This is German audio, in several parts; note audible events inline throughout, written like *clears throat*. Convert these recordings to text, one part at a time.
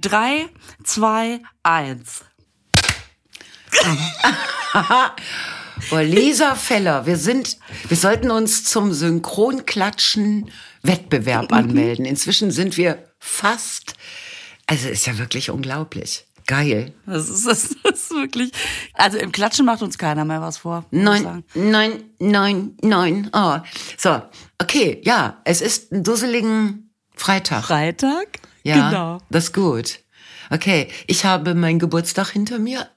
Drei, zwei, eins. *laughs* Oh, Lisa Feller, wir sind, wir sollten uns zum Synchronklatschen Wettbewerb anmelden. Inzwischen sind wir fast, also ist ja wirklich unglaublich. Geil. Das ist, das ist wirklich. Also im Klatschen macht uns keiner mehr was vor. sagen. neun, neun, neun. Oh. So, okay, ja, es ist ein dusseligen Freitag. Freitag? Ja, Genau. das ist gut. Okay, ich habe meinen Geburtstag hinter mir.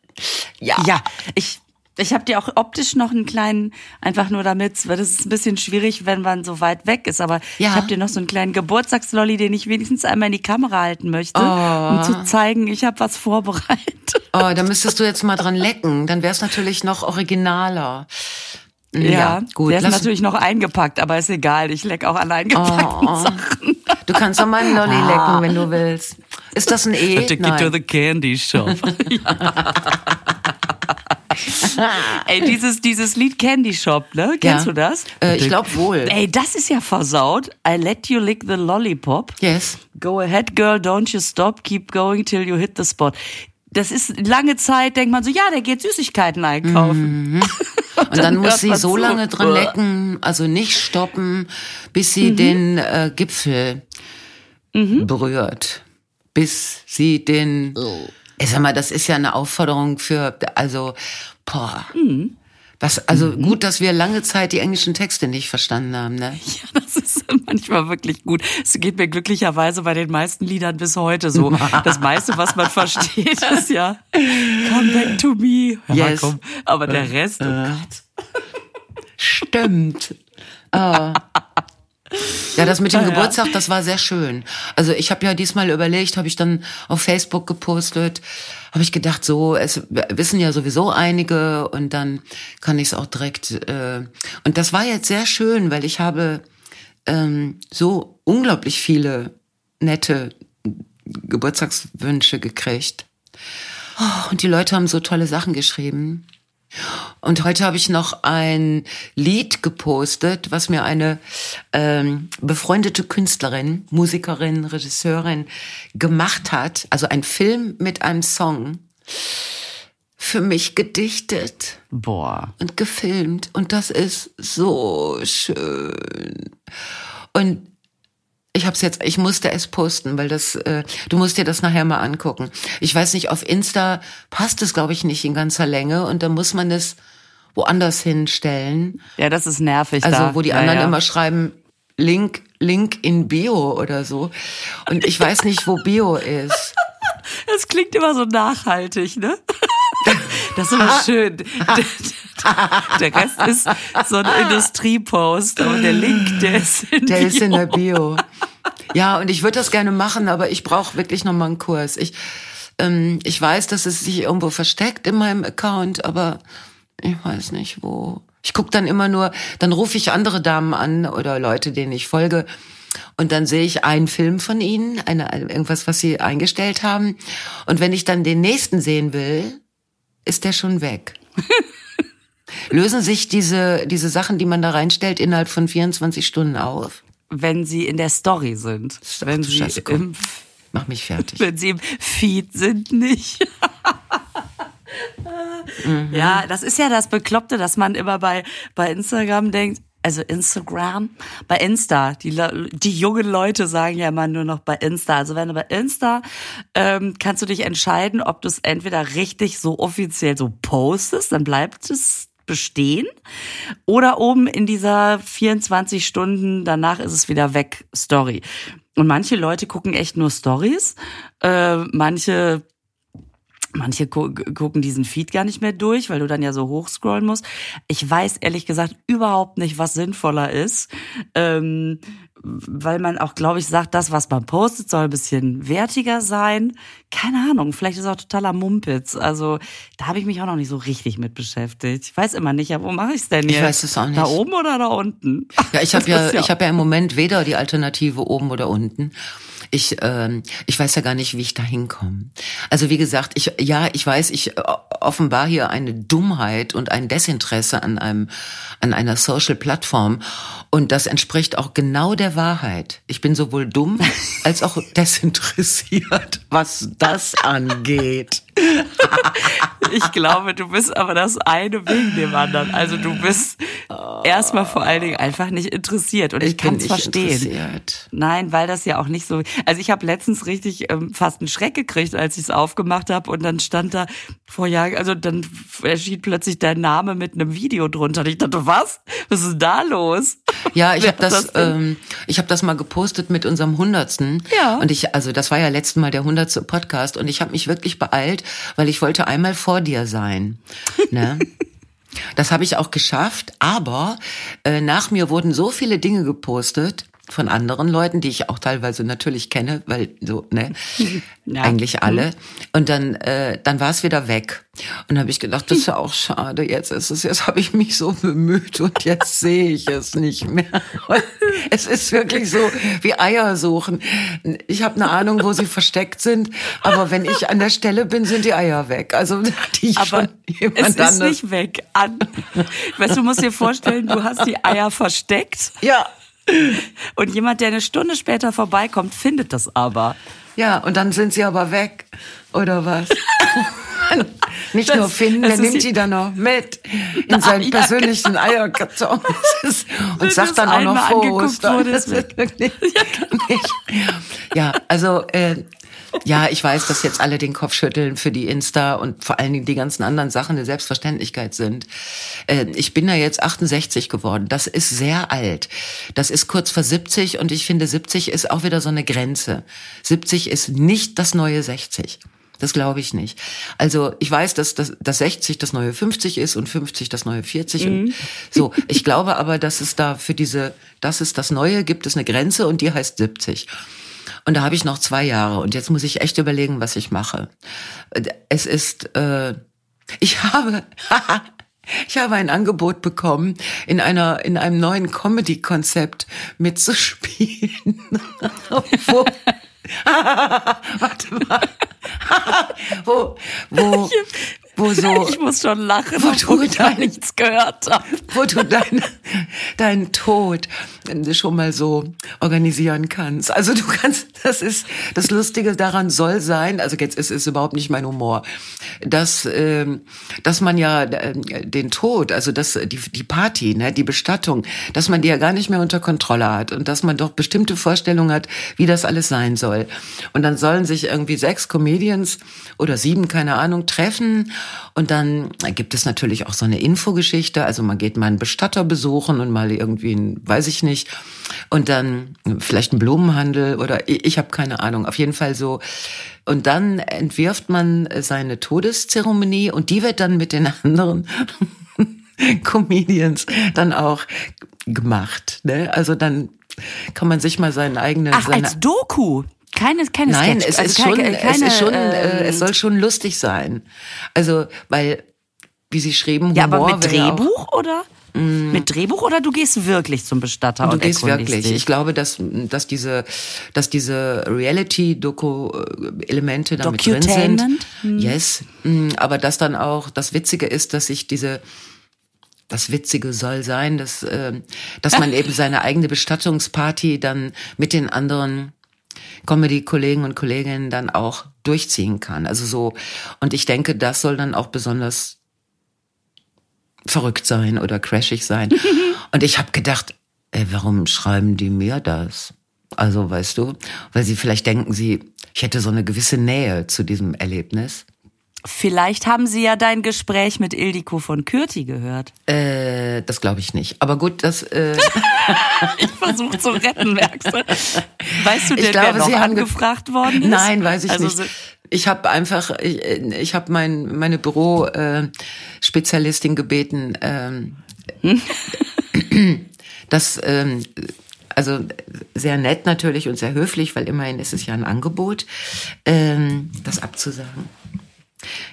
Ja. Ja, ich, ich habe dir auch optisch noch einen kleinen, einfach nur damit, weil das ist ein bisschen schwierig, wenn man so weit weg ist, aber Ja. ich habe dir noch so einen kleinen Geburtstagslolli, den ich wenigstens einmal in die Kamera halten möchte, um zu zeigen, ich habe was vorbereitet. Oh, da müsstest du jetzt mal dran lecken. Dann wäre es natürlich noch originaler. Ja, gut. Der ist lass- natürlich noch eingepackt, aber ist egal, ich leck auch an eingepackten Oh. Sachen. Du kannst doch meinen Lolli lecken, wenn du willst. Ist das ein E? Nein. candy shop. *laughs* Ey, dieses, dieses Lied Candy Shop, ne? Kennst Ja. du das? Äh, ich glaub wohl. Ey, das ist ja versaut. I let you lick the lollipop. Yes. Go ahead, girl, don't you stop, keep going till you hit the spot. Das ist lange Zeit, denkt man so, ja, der geht Süßigkeiten einkaufen. *laughs* Und dann, muss hört sie so zu. lange dran lecken, also nicht stoppen, bis sie den äh, Gipfel berührt. Bis sie den. Ich sag mal, das ist ja eine Aufforderung für, also, boah. Was, also gut, dass wir lange Zeit die englischen Texte nicht verstanden haben, ne? *laughs* Ja, das ist manchmal wirklich gut. Es geht mir glücklicherweise bei den meisten Liedern bis heute so. *laughs* Das meiste, was man versteht, *laughs* ist ja Come back to me. Ja, Yes. komm. Aber der Rest, oh Gott. Stimmt. Ah. Ja, das mit dem ja. Geburtstag, das war sehr schön. Also ich habe ja diesmal überlegt, habe ich dann auf Facebook gepostet, habe ich gedacht, so, es wissen ja sowieso einige und dann kann ich es auch direkt. Äh, und das war jetzt sehr schön, weil ich habe ähm, so unglaublich viele nette Geburtstagswünsche gekriegt. Oh, und die Leute haben so tolle Sachen geschrieben. Und heute habe ich noch ein Lied gepostet, was mir eine ähm, befreundete Künstlerin, Musikerin, Regisseurin gemacht hat. Also ein Film mit einem Song für mich gedichtet Boah. und gefilmt. Und das ist so schön. Und ich hab's jetzt, ich musste es posten, weil das, äh, du musst dir das nachher mal angucken. Ich weiß nicht, auf Insta passt es, glaube ich, nicht in ganzer Länge und da muss man es woanders hinstellen. Ja, das ist nervig. Also, da. wo die ja, anderen ja. immer schreiben, Link, Link in Bio oder so. Und ich weiß nicht, wo Bio ist. *laughs* Das klingt immer so nachhaltig, ne? *laughs* Das ist immer schön. *laughs* Der Rest ist so ein Industriepost, aber der Link, der ist in Der ist in Bio. der Bio. Ja, und ich würde das gerne machen, aber ich brauche wirklich noch mal einen Kurs. Ich, ähm, ich weiß, dass es sich irgendwo versteckt in meinem Account, aber ich weiß nicht wo. Ich guck dann immer nur, dann rufe ich andere Damen an oder Leute, denen ich folge. Und dann sehe ich einen Film von ihnen, eine, irgendwas, was sie eingestellt haben. Und wenn ich dann den nächsten sehen will, ist der schon weg. *laughs* Lösen sich diese, diese Sachen, die man da reinstellt, innerhalb von 24 Stunden auf? Wenn sie in der Story sind. Ach, Wenn sie, Scheiße, im, Mach mich fertig. *laughs* wenn sie im Feed sind, nicht. *laughs* Mhm. Ja, das ist ja das Bekloppte, dass man immer bei, bei Instagram denkt, also Instagram, bei Insta, die, die jungen Leute sagen ja immer nur noch bei Insta. Also wenn du bei Insta ähm, kannst du dich entscheiden, ob du es entweder richtig so offiziell so postest, dann bleibt es bestehen, oder oben in dieser 24 Stunden, danach ist es wieder weg, Story. Und manche Leute gucken echt nur Stories, äh, manche Manche gu gucken diesen Feed gar nicht mehr durch, weil du dann ja so hochscrollen musst. Ich weiß ehrlich gesagt überhaupt nicht, was sinnvoller ist, ähm, weil man auch, glaube ich, sagt, das, was man postet, soll ein bisschen wertiger sein. Keine Ahnung, vielleicht ist es auch totaler Mumpitz. Also da habe ich mich auch noch nicht so richtig mit beschäftigt. Ich weiß immer nicht, ja, wo mache ich es denn jetzt? Ich weiß es auch nicht. Da oben oder da unten? Ja, ich habe ja, ich habe ja im Moment weder die Alternative oben oder unten. Ich, ähm, ich weiß ja gar nicht, wie ich da hinkomme. Also wie gesagt, ich, ja, ich weiß, ich äh, offenbar hier eine Dummheit und ein Desinteresse an einem, an einer Social-Plattform. Und das entspricht auch genau der Wahrheit. Ich bin sowohl dumm *laughs* als auch desinteressiert, was das *laughs* angeht. *laughs* ich glaube, du bist aber das eine wegen dem anderen. Also du bist erstmal vor allen Dingen einfach nicht interessiert. Und ich, ich kann es verstehen. Nein, weil das ja auch nicht so. Also ich habe letztens richtig ähm, fast einen Schreck gekriegt, als ich es aufgemacht habe und dann stand da vor Jahren, also dann erschien plötzlich dein Name mit einem Video drunter. Und ich dachte, was? Was ist da los? *laughs* Ja, ich habe das, das ähm, ich habe das mal gepostet mit unserem Hundertsten. Ja. Und ich, also das war ja letzten Mal der hundertste Podcast und ich habe mich wirklich beeilt, weil ich wollte einmal vor dir sein. Ne? *laughs* Das habe ich auch geschafft, aber äh, nach mir wurden so viele Dinge gepostet, von anderen Leuten, die ich auch teilweise natürlich kenne, weil so, ne, *laughs* ja. eigentlich alle. Und dann, äh, dann war es wieder weg. Und habe ich gedacht, das ist ja auch schade. Jetzt ist es, jetzt habe ich mich so bemüht und jetzt sehe ich es nicht mehr. *laughs* es ist wirklich so wie Eier suchen. Ich habe eine Ahnung, wo sie versteckt sind, aber wenn ich an der Stelle bin, sind die Eier weg. Also die aber jemand es ist nicht weg. An, weißt du, musst dir vorstellen, du hast die Eier versteckt. Ja. Und jemand, der eine Stunde später vorbeikommt, findet das aber. Ja, und dann sind sie aber weg, oder was? *laughs* Nicht das, nur finden, der nimmt die dann noch mit in seinen ja, persönlichen genau. Eierkarton *laughs* und sagt dann auch noch froh *laughs* Ja, also äh, ja, ich weiß, dass jetzt alle den Kopf schütteln für die Insta und vor allen Dingen die ganzen anderen Sachen eine Selbstverständlichkeit sind. Äh, ich bin da jetzt 68 geworden. Das ist sehr alt. Das ist kurz vor 70 und ich finde 70 ist auch wieder so eine Grenze. 70 ist nicht das neue 60. Das glaube ich nicht. Also ich weiß, dass, dass, dass 60 das neue 50 ist und 50 das neue 40. Mhm. Und so, ich glaube aber, dass es da für diese, das ist das Neue, gibt es eine Grenze und die heißt 70. Und da habe ich noch zwei Jahre und jetzt muss ich echt überlegen, was ich mache. Es ist, äh, ich habe, *laughs* ich habe ein Angebot bekommen, in einer, in einem neuen Comedy-Konzept mitzuspielen. *laughs* wo, *laughs* warte mal. wo, wo, wo so. *laughs* Ich muss schon lachen, wo du dein, nichts gehört habe. Wo du deinen dein Tod schon mal so organisieren kannst. Also du kannst, das ist, das Lustige daran soll sein, also jetzt ist es überhaupt nicht mein Humor, dass, ähm, dass man ja äh, den Tod, also das, die, die Party, ne, die Bestattung, dass man die ja gar nicht mehr unter Kontrolle hat und dass man doch bestimmte Vorstellungen hat, wie das alles sein soll. Und dann sollen sich irgendwie sechs Comedians oder sieben, keine Ahnung, treffen und dann gibt es natürlich auch so eine Infogeschichte. Also man geht mal einen Bestatter besuchen und mal irgendwie, ein, weiß ich nicht. Und dann vielleicht einen Blumenhandel oder ich, ich habe keine Ahnung. Auf jeden Fall so. Und dann entwirft man seine Todeszeremonie und die wird dann mit den *laughs* anderen Comedians dann auch gemacht. Ne? Also dann kann man sich mal seinen eigenen. Ach, seine, als Doku. Keine, keine Nein, Sketch. es ist also keine, schon, keine, es ist schon, äh, es soll schon lustig sein. Also, weil, wie Sie schrieben, Humor Ja, aber mit Drehbuch auch, oder? Mm. Mit Drehbuch oder du gehst wirklich zum Bestatter du und gehst wirklich. Dich? Ich glaube, dass dass diese dass diese Reality-Doku-Elemente damit drin sind. Hm. Yes, mm, aber dass dann auch das Witzige ist, dass ich diese das Witzige soll sein, dass äh, dass man *laughs* eben seine eigene Bestattungsparty dann mit den anderen Comedy-Kollegen und Kolleginnen dann auch durchziehen kann. Also so, und ich denke, das soll dann auch besonders verrückt sein oder crashig sein. *laughs* und ich habe gedacht, ey, warum schreiben die mir das? Also, weißt du, weil sie vielleicht denken, sie, ich hätte so eine gewisse Nähe zu diesem Erlebnis. Vielleicht haben Sie ja dein Gespräch mit Ildiko von Kürti gehört. Äh, das glaube ich nicht. Aber gut, das. Äh *laughs* ich versuche zu retten, merkst du? Weißt du denn, ich glaube, wer noch Sie angefragt worden ist? Nein, weiß ich also, nicht. Ich habe einfach, ich, ich habe mein, meine Büro-Spezialistin äh, gebeten, ähm, *laughs* hm? dass ähm, also sehr nett natürlich und sehr höflich, weil immerhin ist es ja ein Angebot, ähm, das abzusagen.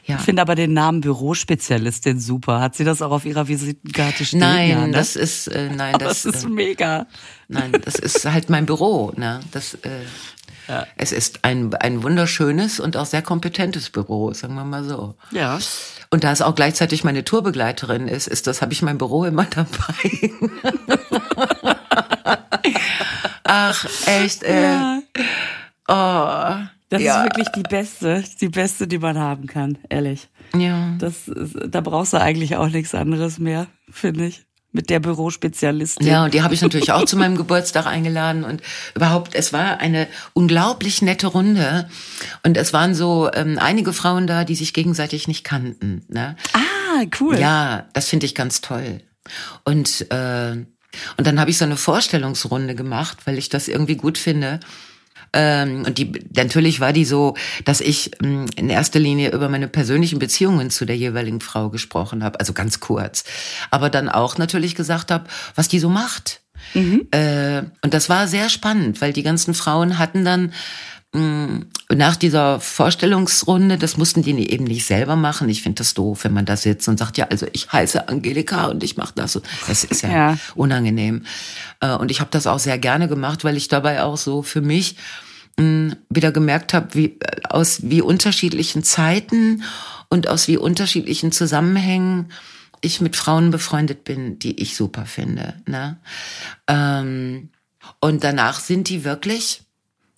Ja. Ich finde aber den Namen Bürospezialistin super. Hat sie das auch auf ihrer Visitenkarte stehen? Nein, ja, ne? das ist äh, nein, *laughs* aber das, ist äh, mega. Nein, das ist halt mein Büro. Ne? Das, äh, Ja. Es ist ein, ein wunderschönes und auch sehr kompetentes Büro, sagen wir mal so. Ja. Und da es auch gleichzeitig meine Tourbegleiterin ist, ist das, habe ich mein Büro immer *laughs* dabei. Ach, echt, äh. Ja. Oh. Das ja. ist wirklich die beste, die beste, die man haben kann, ehrlich. Ja. Das ist, da brauchst du eigentlich auch nichts anderes mehr, finde ich. Mit der Bürospezialistin. Ja, und die habe ich natürlich auch zu meinem Geburtstag eingeladen. Und überhaupt, es war eine unglaublich nette Runde. Und es waren so ähm, einige Frauen da, die sich gegenseitig nicht kannten. Ne? Ah, cool. Ja, das finde ich ganz toll. Und, äh, und dann habe ich so eine Vorstellungsrunde gemacht, weil ich das irgendwie gut finde. Ähm, und die natürlich war die so, dass ich ähm, in erster Linie über meine persönlichen Beziehungen zu der jeweiligen Frau gesprochen habe, also ganz kurz. Aber dann auch natürlich gesagt habe, was die so macht. Mhm. Äh, und das war sehr spannend, weil die ganzen Frauen hatten dann mm, nach dieser Vorstellungsrunde, das mussten die eben nicht selber machen. Ich finde das doof, wenn man da sitzt und sagt, ja, also ich heiße Angelika und ich mache das. Das ist ja, ja. unangenehm. Äh, und ich habe das auch sehr gerne gemacht, weil ich dabei auch so für mich mm, wieder gemerkt habe, wie aus wie unterschiedlichen Zeiten und aus wie unterschiedlichen Zusammenhängen ich mit Frauen befreundet bin, die ich super finde. Ne? Ähm, und danach sind die wirklich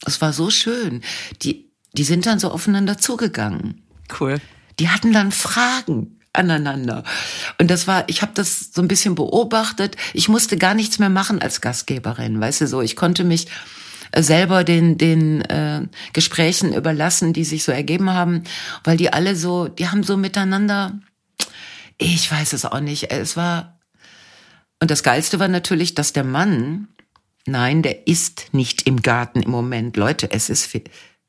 es war so schön. Die, die sind dann so aufeinander zugegangen. Cool. Die hatten dann Fragen aneinander. Und das war, ich habe das so ein bisschen beobachtet. Ich musste gar nichts mehr machen als Gastgeberin, weißt du so. Ich konnte mich äh, selber den den äh, Gesprächen überlassen, die sich so ergeben haben, weil die alle so, die haben so miteinander. Ich weiß es auch nicht. Es war und das geilste war natürlich, dass der Mann Nein, der ist nicht im Garten im Moment. Leute, es ist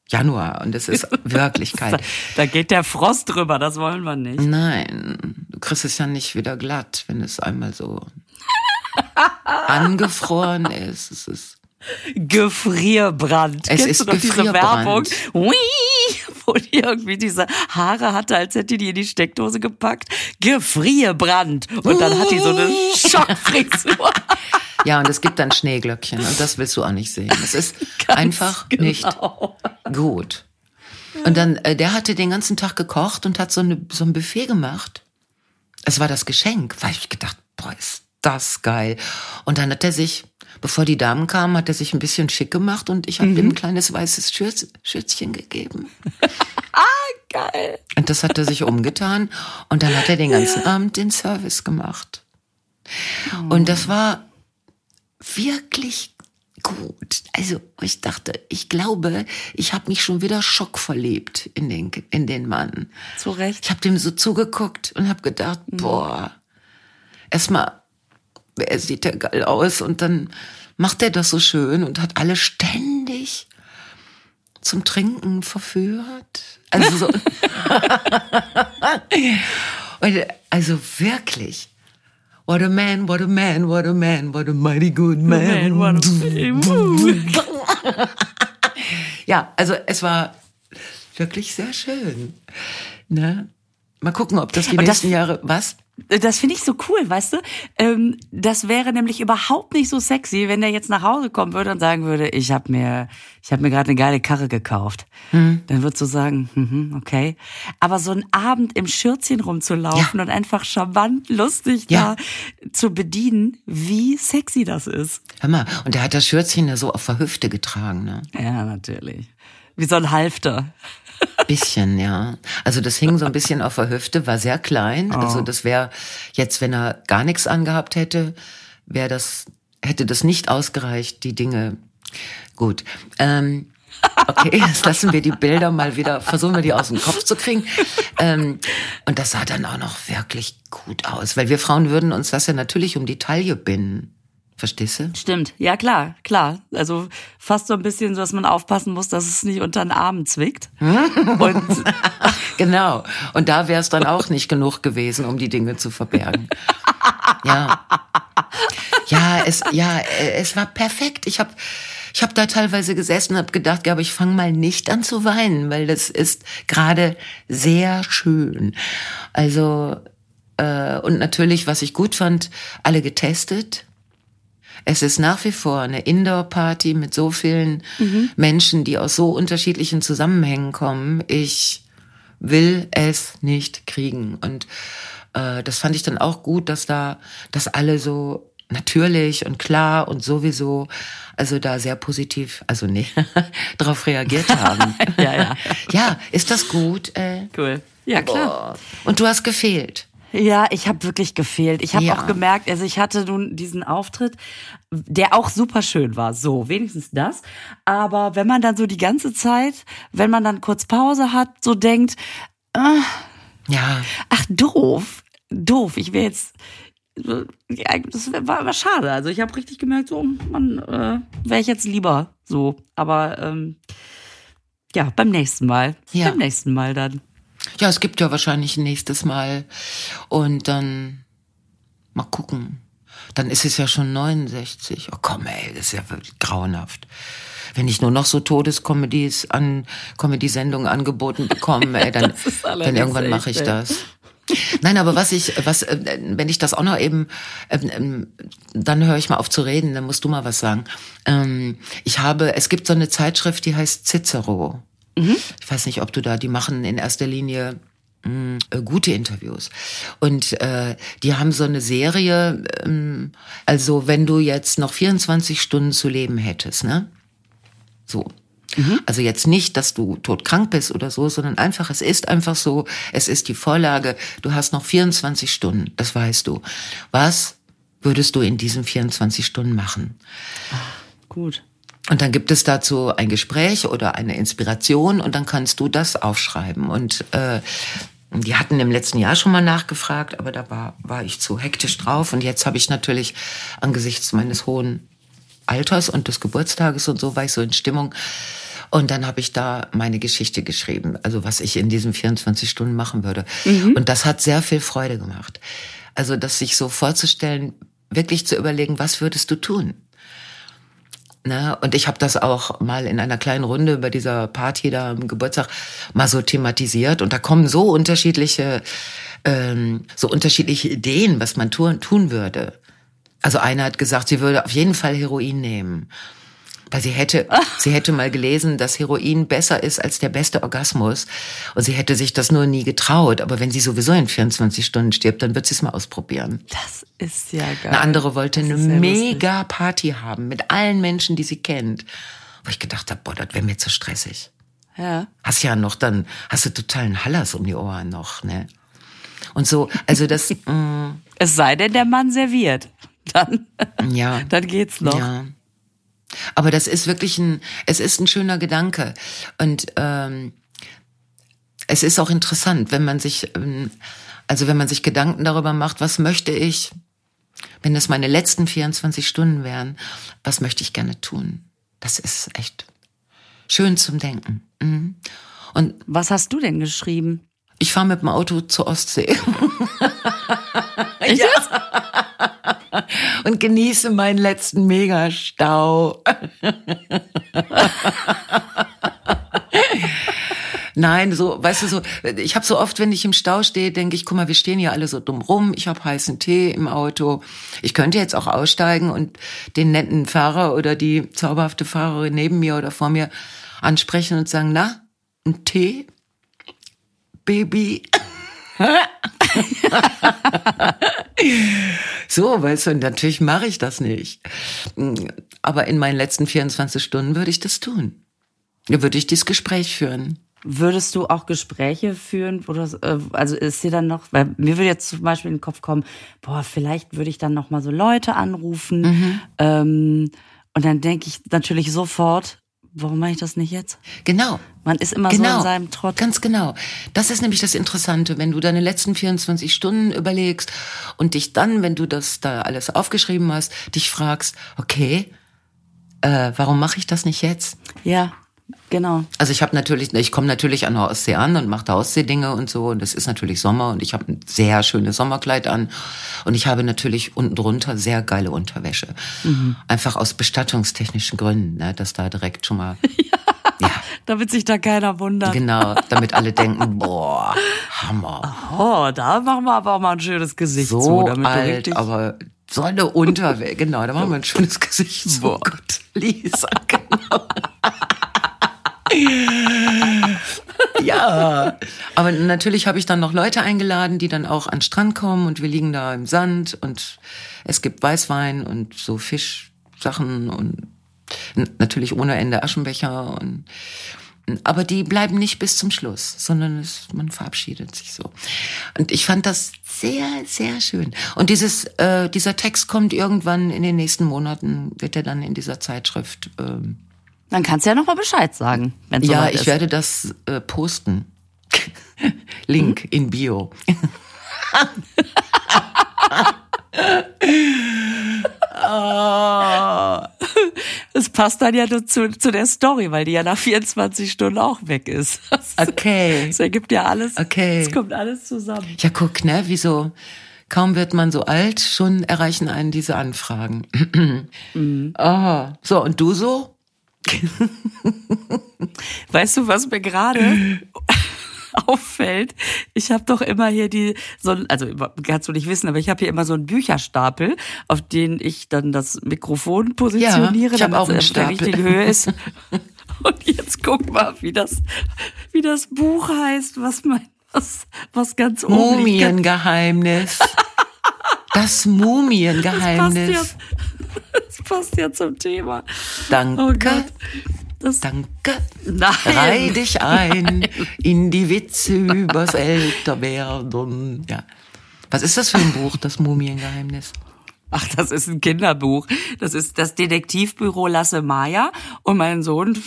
Januar und es ist *laughs* wirklich kalt. Da geht der Frost drüber, das wollen wir nicht. Nein, du kriegst es ja nicht wieder glatt, wenn es einmal so *laughs* angefroren ist. Es ist Gefrierbrand. Es Kennst ist du noch diese Werbung? Ui, wo die irgendwie diese Haare hatte, als hätte die in die Steckdose gepackt. Gefrierbrand. Und dann hat die so eine *laughs* Schockfrisur. Ja, und es gibt dann Schneeglöckchen und das willst du auch nicht sehen. Es ist *laughs* Ganz einfach genau. nicht gut. Und dann, äh, der hatte den ganzen Tag gekocht und hat so, eine, so ein Buffet gemacht. Es war das Geschenk, weil ich gedacht, boah, ist das geil. Und dann hat er sich, bevor die Damen kamen, hat er sich ein bisschen schick gemacht und ich habe mhm. ihm ein kleines weißes Schürz, Schürzchen gegeben. *laughs* ah, geil. Und das hat er sich umgetan und dann hat er den ganzen ja. Abend den Service gemacht. Und das war wirklich gut. Also ich dachte, ich glaube, ich habe mich schon wieder schockverliebt in den in den Mann. Zu Recht. Ich habe dem so zugeguckt und habe gedacht, mhm. boah, erstmal, er sieht ja geil aus und dann macht er das so schön und hat alle ständig zum Trinken verführt. Also so. *laughs* *laughs* also wirklich. What a man, what a man, what a man, what a mighty good man. *laughs* man ja, also es war wirklich sehr schön. Ne? Mal gucken, ob das die Und nächsten das, Jahre was? Das finde ich so cool, weißt du? Ähm, das wäre nämlich überhaupt nicht so sexy, wenn der jetzt nach Hause kommen würde und sagen würde, ich habe mir, ich habe mir gerade eine geile Karre gekauft. Hm. Dann würdest du sagen, hm, okay. Aber so ein Abend im Schürzchen rumzulaufen ja. und einfach charmant, lustig ja. da zu bedienen, wie sexy das ist. Hör mal, und der hat das Schürzchen ja so auf der Hüfte getragen, ne? Ja, natürlich. Wie so ein Halfter. Bisschen, ja. Also das hing so ein bisschen auf der Hüfte, war sehr klein. Oh. Also das wäre jetzt, wenn er gar nichts angehabt hätte, wäre das, hätte das nicht ausgereicht, die Dinge. Gut. Ähm, Okay, *laughs* jetzt lassen wir die Bilder mal wieder, versuchen wir die aus dem Kopf zu kriegen. Ähm, und das sah dann auch noch wirklich gut aus, weil wir Frauen würden uns das ja natürlich um die Taille binden. Verstehst du? Stimmt, ja klar, klar. Also fast so ein bisschen so, dass man aufpassen muss, dass es nicht unter den Armen zwickt. *laughs* Und genau. Und da wäre es dann auch nicht genug gewesen, um die Dinge zu verbergen. Ja. Ja, es, ja, es war perfekt. Ich habe ich hab da teilweise gesessen und habe gedacht, ja, aber ich fange mal nicht an zu weinen, weil das ist gerade sehr schön. Also, äh, und natürlich, was ich gut fand, alle getestet Es ist nach wie vor eine Indoor-Party mit so vielen Menschen, die aus so unterschiedlichen Zusammenhängen kommen. Ich will es nicht kriegen. Und äh, das fand ich dann auch gut, dass da, dass alle so natürlich und klar und sowieso, also da sehr positiv, also nee, *laughs* darauf reagiert haben. *laughs* Ja, ja. Ja, ist das gut? Äh, Cool. Ja, klar. boah. Und du hast gefehlt. Ja, ich habe wirklich gefehlt. Ich habe Ja. auch gemerkt, also ich hatte nun diesen Auftritt, der auch super schön war. So, wenigstens das. Aber wenn man dann so die ganze Zeit, wenn man dann kurz Pause hat, so denkt, Ja, ach doof, doof, ich wäre jetzt, ja, das war aber schade. Also ich habe richtig gemerkt, so, man, äh, wäre ich jetzt lieber so. Aber ähm, ja, beim nächsten Mal. Ja. Beim nächsten Mal dann. Ja, es gibt ja wahrscheinlich ein nächstes Mal. Und dann mal gucken. Dann ist es ja schon 69. Oh komm, ey, das ist ja wirklich grauenhaft. Wenn ich nur noch so Todescomedies an Comedy-Sendungen angeboten bekomme, *laughs* ey, dann, dann irgendwann mache ich das. Nein, aber was ich, was, äh, wenn ich das auch noch eben, ähm, ähm, dann höre ich mal auf zu reden, dann musst du mal was sagen. Ähm, ich habe, es gibt so eine Zeitschrift, die heißt Cicero. Ich weiß nicht, ob du da, die machen in erster Linie mh, äh, gute Interviews. Und äh, die haben so eine Serie, ähm, also wenn du jetzt noch 24 Stunden zu leben hättest, ne? So. Also jetzt nicht, dass du todkrank bist oder so, sondern einfach, es ist einfach so, es ist die Vorlage, du hast noch 24 Stunden, das weißt du. Was würdest du in diesen 24 Stunden machen? Gut. Und dann gibt es dazu ein Gespräch oder eine Inspiration und dann kannst du das aufschreiben. Und äh, die hatten im letzten Jahr schon mal nachgefragt, aber da war, war ich zu hektisch drauf. Und jetzt habe ich natürlich angesichts meines hohen Alters und des Geburtstages und so war ich so in Stimmung. Und dann habe ich da meine Geschichte geschrieben, also was ich in diesen 24 Stunden machen würde. Und das hat sehr viel Freude gemacht. Also das sich so vorzustellen, wirklich zu überlegen, was würdest du tun? Ne? Und ich habe das auch mal in einer kleinen Runde bei dieser Party da am Geburtstag mal so thematisiert. Und da kommen so unterschiedliche, ähm, so unterschiedliche Ideen, was man tun, tun würde. Also einer hat gesagt, sie würde auf jeden Fall Heroin nehmen. Weil sie hätte, *laughs* sie hätte mal gelesen, dass Heroin besser ist als der beste Orgasmus. Und sie hätte sich das nur nie getraut. Aber wenn sie sowieso in 24 Stunden stirbt, dann wird sie es mal ausprobieren. Das ist ja geil. Eine andere wollte eine mega Party haben mit allen Menschen, die sie kennt. Wo ich gedacht habe, boah, das wäre mir zu stressig. Ja. Hast ja noch dann, hast du totalen Hallas um die Ohren noch, ne? Und so, also das, *laughs* mm, Es sei denn, der Mann serviert. Dann, ja. *laughs* dann geht's noch. Ja. Aber das ist wirklich ein, es ist ein schöner Gedanke. Und ähm, es ist auch interessant, wenn man sich, ähm, also wenn man sich Gedanken darüber macht, was möchte ich, wenn das meine letzten 24 Stunden wären, was möchte ich gerne tun? Das ist echt schön zum Denken. Mhm. Und Was hast du denn geschrieben? ich fahre mit dem Auto zur Ostsee. *laughs* *laughs* Ich und genieße meinen letzten Megastau. Nein, so, weißt du, so, ich habe so oft, wenn ich im Stau stehe, denke ich, guck mal, wir stehen hier alle so dumm rum, ich habe heißen Tee im Auto. Ich könnte jetzt auch aussteigen und den netten Fahrer oder die zauberhafte Fahrerin neben mir oder vor mir ansprechen und sagen, na, ein Tee? Baby? *laughs* So, weißt du, natürlich mache ich das nicht. Aber in meinen letzten 24 Stunden würde ich das tun. Würde ich dieses Gespräch führen. Würdest du auch Gespräche führen, wo das, äh, also ist dir dann noch, weil mir würde jetzt zum Beispiel in den Kopf kommen, boah, vielleicht würde ich dann noch mal so Leute anrufen, Mhm. ähm, und dann denke ich natürlich sofort, warum mache ich das nicht jetzt? Genau. Man ist immer so in seinem Trott. Ganz genau. Das ist nämlich das Interessante, wenn du deine letzten 24 Stunden überlegst und dich dann, wenn du das da alles aufgeschrieben hast, dich fragst, okay, äh, warum mache ich das nicht jetzt? Ja, genau. Also ich habe natürlich, ich komme natürlich an der Ostsee an und mache da Ostseedinge und so und es ist natürlich Sommer und ich habe ein sehr schönes Sommerkleid an und ich habe natürlich unten drunter sehr geile Unterwäsche. Einfach aus bestattungstechnischen Gründen, ne, dass da direkt schon mal *laughs* ja. Damit sich da keiner wundert. genau, damit alle denken, *laughs* boah, Hammer. Oh, da machen wir aber auch mal ein schönes Gesicht So zu, damit du alt, richtig. aber Sonne unter, *laughs* genau, da machen wir ein schönes Gesicht. So, Gott, Lisa, genau. *laughs* ja, aber natürlich habe ich dann noch Leute eingeladen, die dann auch an den Strand kommen und wir liegen da im Sand und es gibt Weißwein und so Fischsachen und natürlich ohne Ende Aschenbecher und aber die bleiben nicht bis zum Schluss, sondern es, man verabschiedet sich so. Und ich fand das sehr, sehr schön. Und dieses, äh, dieser Text kommt irgendwann in den nächsten Monaten, wird er dann in dieser Zeitschrift. Ähm, dann kannst du ja noch mal Bescheid sagen, wenn Ja, ich ist. werde das äh, posten. *laughs* Link hm? in Bio. *laughs* oh. Es passt dann ja zu, zu der Story, weil die ja nach 24 Stunden auch weg ist. *laughs* Das, okay. Das ergibt ja alles. Okay. Es kommt alles zusammen. Ja, guck, ne, wieso? Kaum wird man so alt, schon erreichen einen diese Anfragen. *clears throat* mhm. oh. So, und du so? *laughs* weißt du, was mir gerade *laughs* auffällt, ich habe doch immer hier die, so, also kannst du nicht wissen, aber ich habe hier immer so einen Bücherstapel, auf den ich dann das Mikrofon positioniere, ja, damit es auf der richtigen Höhe ist. *laughs* Und jetzt guck mal, wie das, wie das Buch heißt, was mein, was, was ganz oben Mumiengeheimnis. Das Mumiengeheimnis. Das passt, ja, das passt ja zum Thema. Danke. Oh Gott. Das Danke. Nein. Reih dich ein in die Witze übers Älterwerden. Ja. Was ist das für ein Buch, das Mumiengeheimnis? Ach, das ist ein Kinderbuch. Das ist das Detektivbüro Lasse Maya. Und mein Sohn,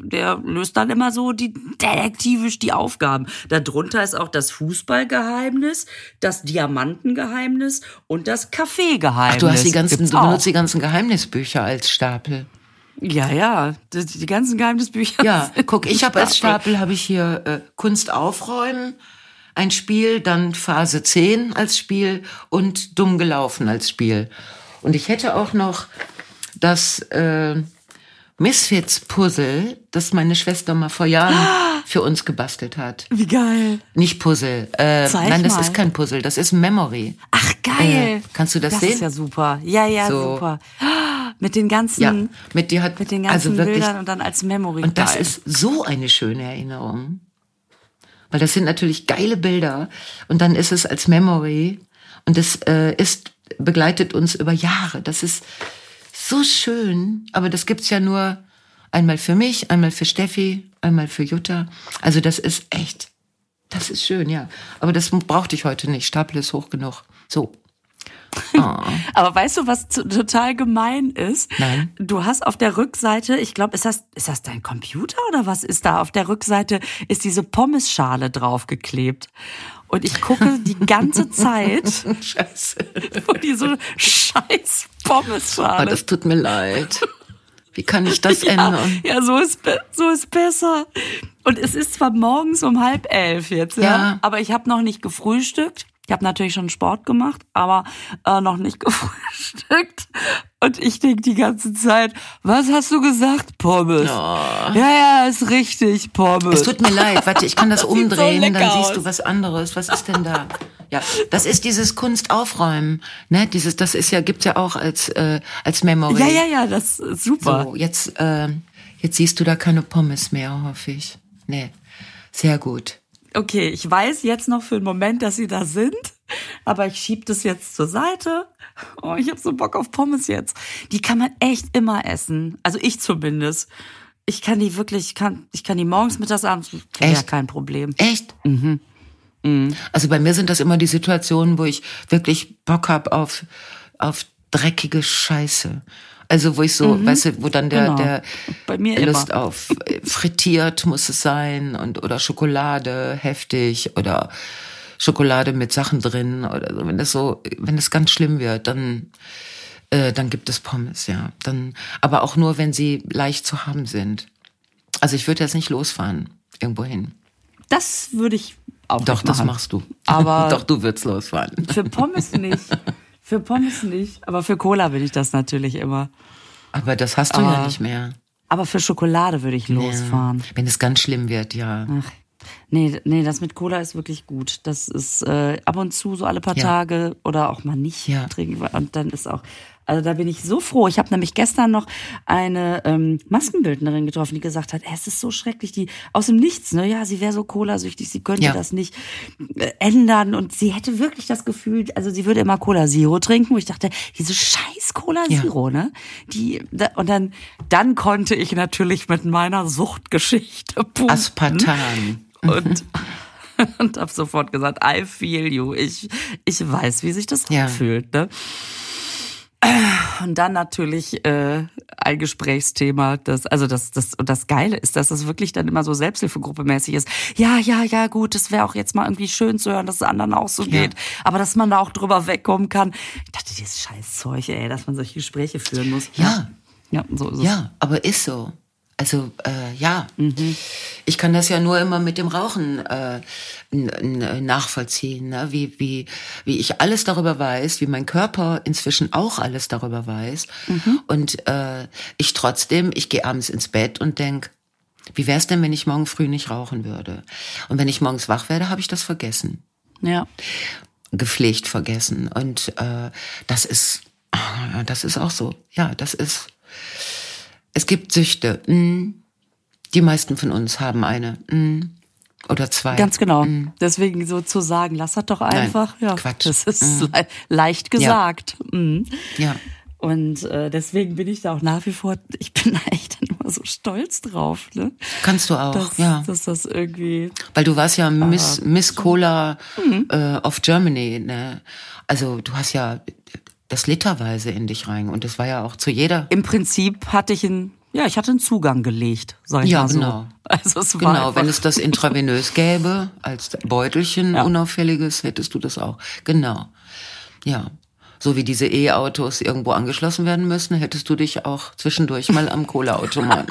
der löst dann immer so die detektivisch die Aufgaben. Darunter ist auch das Fußballgeheimnis, das Diamantengeheimnis und das Kaffeegeheimnis. Ach, du hast die ganzen, du benutzt die ganzen Geheimnisbücher als Stapel. Ja, ja, die, die ganzen Geheimnisbücher. Ja, guck, ich habe als Stapel habe ich hier äh, Kunst aufräumen, ein Spiel, dann Phase 10 als Spiel und dumm gelaufen als Spiel. Und ich hätte auch noch das äh, Misfits Puzzle, das meine Schwester mal vor Jahren *gasps* für uns gebastelt hat. Wie geil. Nicht Puzzle. Äh, Zeig nein, das mal. ist kein Puzzle, das ist Memory. Ach geil. Äh, kannst du das, das sehen? Das ist ja super. Ja, ja, so. super. *gasps* Mit den ganzen, ja, mit, die hat, mit den ganzen also wirklich, Bildern und dann als Memory. Und das ist so eine schöne Erinnerung. Weil das sind natürlich geile Bilder und dann ist es als Memory und es äh, ist begleitet uns über Jahre. Das ist so schön, aber das gibt's ja nur einmal für mich, einmal für Steffi, einmal für Jutta. Also das ist echt, das ist schön, ja. Aber das brauchte ich heute nicht. Stapel ist hoch genug. So. Oh. *laughs* Aber weißt du, was total gemein ist? Nein. Du hast auf der Rückseite, ich glaube, ist das, ist das dein Computer oder was ist da? Auf der Rückseite ist diese Pommesschale draufgeklebt. Und ich gucke die ganze *laughs* Zeit Scheiße. *laughs* vor diese scheiß Pommesschale. Oh, das tut mir leid. Wie kann ich das ändern? Ja, so ist, so ist besser. Und es ist zwar morgens um halb elf jetzt, ja, ja. aber ich habe noch nicht gefrühstückt. Ich habe natürlich schon Sport gemacht, aber äh, noch nicht *laughs* gefrühstückt. Und ich denk die ganze Zeit, was hast du gesagt? Pommes. Oh. Ja, ja, ist richtig, Pommes. Es tut mir leid, warte, ich kann das, *laughs* das umdrehen, so dann aus. siehst du was anderes. Was ist denn da? Ja, das ist dieses Kunstaufräumen, ne? Dieses, das ist ja gibt's ja auch als äh, als Memory. Ja, ja, ja, das ist super. So, jetzt äh, jetzt siehst du da keine Pommes mehr, hoffe ich. Nee, sehr gut okay, ich weiß jetzt noch für einen Moment, dass sie da sind, aber ich schieb das jetzt zur Seite. Oh, ich habe so Bock auf Pommes jetzt. Die kann man echt immer essen. Also ich zumindest. Ich kann die wirklich, ich kann, ich kann die morgens, mittags, abends, ja kein Problem. Echt? Mhm. mhm. Also bei mir sind das immer die Situationen, wo ich wirklich Bock hab auf, auf dreckige Scheiße. Also wo ich so, mhm. weißt du, wo dann der, genau. der Bei mir Lust immer. auf äh, frittiert muss es sein und oder Schokolade heftig oder Schokolade mit Sachen drin oder so. Wenn das so, wenn das ganz schlimm wird, dann äh, dann gibt es Pommes, ja. Dann, aber auch nur, wenn sie leicht zu haben sind. Also ich würde jetzt nicht losfahren irgendwo hin. Das würde ich auch Doch, das machst du. Aber *laughs* doch, du würdest losfahren. Für Pommes nicht. Für Pommes nicht, aber für Cola will ich das natürlich immer. Aber das hast du aber, ja nicht mehr. Aber für Schokolade würde ich losfahren. Ja, wenn es ganz schlimm wird, ja. Ach, Nee, nee, das mit Cola ist wirklich gut. Das ist äh, ab und zu so alle paar Ja. Tage oder auch mal nicht Ja. trinken. Und dann ist auch, also da bin ich so froh. Ich habe nämlich gestern noch eine ähm, Maskenbildnerin getroffen, die gesagt hat, "Ey, es ist so schrecklich, die aus dem Nichts, ne? Ja, sie wäre so Cola-süchtig, sie könnte Ja. das nicht äh, ändern. Und sie hätte wirklich das Gefühl, also sie würde immer Cola Zero trinken, wo ich dachte, diese scheiß Cola Ja. Zero, ne? Die, da, und dann, dann konnte ich natürlich mit meiner Suchtgeschichte punkten Aspartan. und *laughs* und habe sofort gesagt, I feel you. Ich ich weiß, wie sich das Ja. anfühlt. Ne? Und dann natürlich äh, ein Gesprächsthema, das also das das und das Geile ist, dass das wirklich dann immer so Selbsthilfegruppe mäßig ist. Ja, ja, ja, gut, das wäre auch jetzt mal irgendwie schön zu hören, dass es anderen auch so geht, aber dass man da auch drüber wegkommen kann. Ich dachte, dieses Scheißzeug, ey, dass man solche Gespräche führen muss. Ja. ja, so ist es. Ja, aber ist so. Also äh, ja, Mhm. ich kann das ja nur immer mit dem Rauchen äh, nachvollziehen, ne? wie, wie, wie ich alles darüber weiß, wie mein Körper inzwischen auch alles darüber weiß. Mhm. Und äh, ich trotzdem, ich gehe abends ins Bett und denk, wie wär's denn, wenn ich morgen früh nicht rauchen würde? Und wenn ich morgens wach werde, habe ich das vergessen Ja. gepflegt vergessen. Und äh, das ist, ah, das ist auch so. Ja, das ist. Es gibt Süchte. Mm. Die meisten von uns haben eine. Mm. Oder zwei. Ganz genau. Deswegen so zu sagen, lass das doch einfach. ja, Quatsch. Das ist le leicht gesagt. Mhm. Ja. Und äh, deswegen bin ich da auch nach wie vor, ich bin echt dann immer so stolz drauf, ne? Kannst du auch, Dass, ja. dass das irgendwie. Weil du warst ja Miss, Miss Cola äh, of Germany. Ne? Also du hast ja das literweise in dich rein. Und das war ja auch zu jeder. Im Prinzip hatte ich einen, ja, ich hatte einen Zugang gelegt, sag ich Ja, mal so. genau. *laughs* Also es war Genau, wenn es das *laughs* intravenös gäbe, als Beutelchen Ja. unauffälliges, hättest du das auch. Genau. Ja. So wie diese E-Autos irgendwo angeschlossen werden müssen, hättest du dich auch zwischendurch mal am Cola-Automaten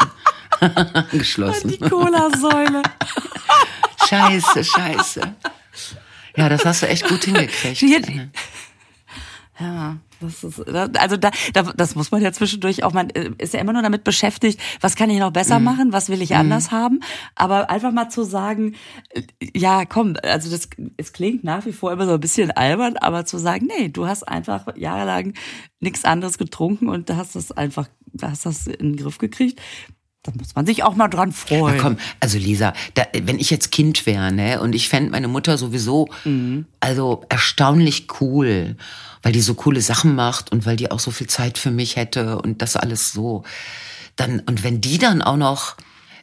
*laughs* angeschlossen. die Cola-Säule. Scheiße, scheiße. Ja, das hast du echt gut hingekriegt. Ja, das ist, also da, da, das muss man ja zwischendurch auch, man äh, ist ja immer nur damit beschäftigt, was kann ich noch besser Mhm. machen, was will ich anders haben, aber einfach mal zu sagen, äh, ja, komm, also das, es klingt nach wie vor immer so ein bisschen albern, aber zu sagen, nee, du hast einfach jahrelang nichts anderes getrunken und da hast das einfach, da hast das in den Griff gekriegt, da muss man sich auch mal dran freuen. Na komm, also Lisa, da, wenn ich jetzt Kind wäre, ne, und ich fände meine Mutter sowieso, also erstaunlich cool, weil die so coole Sachen macht und weil die auch so viel Zeit für mich hätte und das alles so. Dann, und wenn die dann auch noch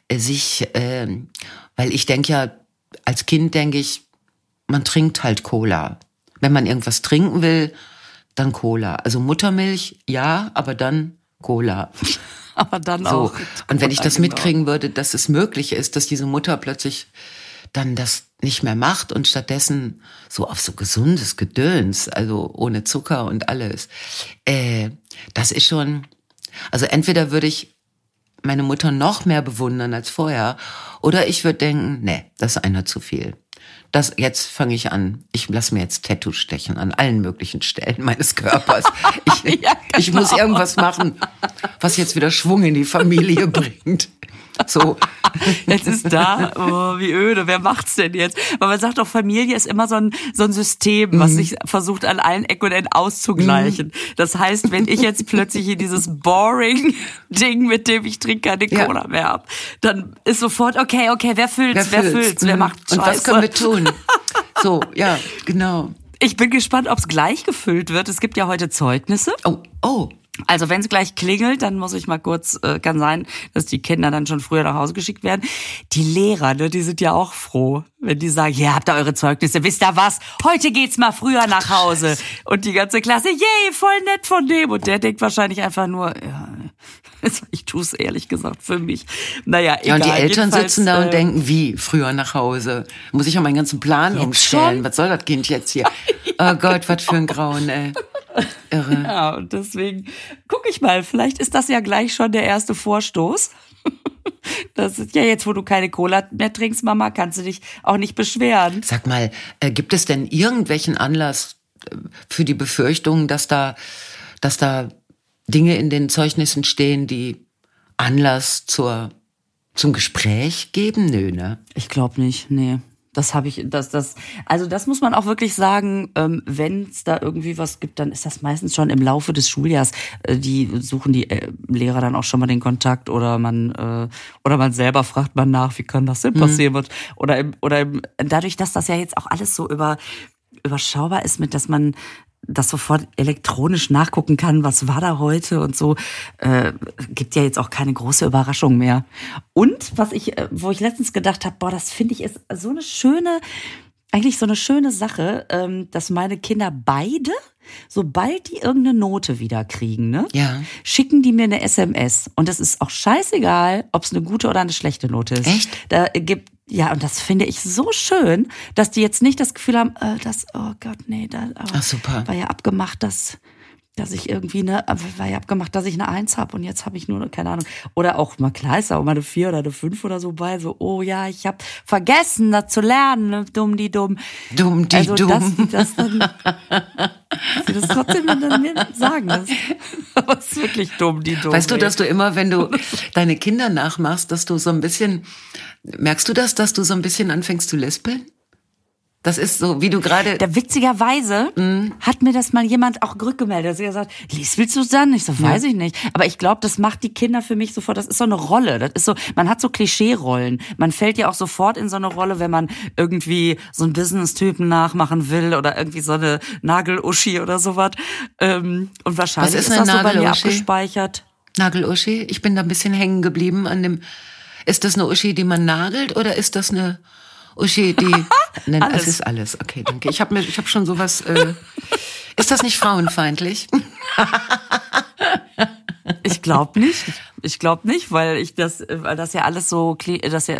äh, sich, ähm, weil ich denke ja, als Kind denke ich, man trinkt halt Cola. Wenn man irgendwas trinken will, dann Cola. Also Muttermilch, ja, aber dann Cola. *laughs* aber dann So. auch. Und wenn ich das Genau. mitkriegen würde, dass es möglich ist, dass diese Mutter plötzlich dann das nicht mehr macht und stattdessen so auf so gesundes Gedöns, also ohne Zucker und alles, äh, das ist schon, also entweder würde ich meine Mutter noch mehr bewundern als vorher, oder ich würde denken, nee, das ist einer zu viel. Das, jetzt fange ich an. Ich lasse mir jetzt Tattoo stechen an allen möglichen Stellen meines Körpers. *laughs* Ich, Ja, ich muss genau. irgendwas machen, was jetzt wieder Schwung in die Familie *laughs* bringt. So. Jetzt ist da, oh, wie öde, wer macht's denn jetzt? Weil man sagt doch, Familie ist immer so ein, so ein System, was sich versucht an allen Ecken und Enden auszugleichen. Das heißt, wenn ich jetzt plötzlich hier dieses boring Ding, mit dem ich trinke keine Ja. Cola mehr hab, dann ist sofort, okay, okay, wer füllt's, wer, füllt's? füllt's, wer Mhm. macht Und was Scheiße? können wir tun? *laughs* So, ja, genau. Ich bin gespannt, ob's gleich gefüllt wird. Es gibt ja heute Zeugnisse. Oh, oh. Also wenn es gleich klingelt, dann muss ich mal kurz, äh, kann sein, dass die Kinder dann schon früher nach Hause geschickt werden. Die Lehrer, ne, die sind ja auch froh, wenn die sagen, hier habt ihr eure Zeugnisse, wisst ihr was, heute geht's mal früher nach Hause. Und die ganze Klasse, yay, voll nett von dem. Und der denkt wahrscheinlich einfach nur, ja, *laughs* ich tue es ehrlich gesagt für mich. Naja, egal. Ja, und die Eltern sitzen da äh, und denken, wie, früher nach Hause? Muss ich ja meinen ganzen Plan umstellen? schon? Was soll das Kind jetzt hier? *laughs* Oh Gott, was für ein Grauen, ey. Irre. *laughs* Ja, und deswegen gucke ich mal, vielleicht ist das ja gleich schon der erste Vorstoß. *laughs* Das ist ja jetzt, wo du keine Cola mehr trinkst, Mama, kannst du dich auch nicht beschweren. Sag mal, äh, gibt es denn irgendwelchen Anlass äh, für die Befürchtung, dass da, dass da Dinge in den Zeugnissen stehen, die Anlass zur zum Gespräch geben? Nö, ne? Ich glaube nicht, nee. Das habe ich, das, das, also das muss man auch wirklich sagen, ähm, wenn es da irgendwie was gibt, dann ist das meistens schon im Laufe des Schuljahrs. Äh, die suchen die äh, Lehrer dann auch schon mal den Kontakt oder man äh, oder man selber fragt man nach, wie kann das denn passieren? Mhm. Oder im, oder im, dadurch, dass das ja jetzt auch alles so über überschaubar ist mit, dass man das sofort elektronisch nachgucken kann, was war da heute und so, äh, gibt ja jetzt auch keine große Überraschung mehr. Und was ich, äh, wo ich letztens gedacht habe, boah, das finde ich ist so eine schöne, eigentlich so eine schöne Sache, ähm, dass meine Kinder beide, sobald die irgendeine Note wieder kriegen, ne, ja. schicken die mir eine SMS. Und es ist auch scheißegal, ob es eine gute oder eine schlechte Note ist. Echt? Da gibt ja, und das finde ich so schön, dass die jetzt nicht das Gefühl haben, äh, das, oh Gott, nee, da oh, Ach, super. war ja abgemacht, dass, dass ich irgendwie eine, äh, war ja abgemacht, dass ich eine Eins habe und jetzt habe ich nur, keine Ahnung. Oder auch mal klar ist auch mal eine Vier oder eine Fünf oder so bei, so, oh ja, ich habe vergessen, das zu lernen, ne, dumm die dumm. Dumm die also, dumm. Dass die das dann, sie das trotzdem dann mir sagen. *laughs* Das, aber es ist wirklich dumm, die dumm. Weißt du, ey. dass du immer, wenn du deine Kinder nachmachst, dass du so ein bisschen, merkst du das, dass du so ein bisschen anfängst zu lispeln? Das ist so, wie du gerade. Der witzigerweise Mhm. hat mir das mal jemand auch rückgemeldet. Sie hat gesagt, Lies, willst du dann? Ich so, weiß ich nicht. Aber ich glaube, das macht die Kinder für mich sofort. Das ist so eine Rolle. Das ist so, man hat so Klischee-Rollen. Man fällt ja auch sofort in so eine Rolle, wenn man irgendwie so einen Business-Typen nachmachen will oder irgendwie so eine Nageluschi oder sowas. Ähm, und wahrscheinlich Was ist ist, das so bei mir Nageluschi? abgespeichert. Nageluschi, ich bin da ein bisschen hängen geblieben an dem. Ist das eine Uschi, die man nagelt oder ist das eine Uschi, die. *laughs* Nein, Alles. es ist alles. Okay, danke. Ich habe mir, ich habe schon sowas. Äh, *laughs* ist das nicht frauenfeindlich? *laughs* Ich glaube nicht. Ich glaube nicht, weil ich das, weil das ja alles so, Kli- das ja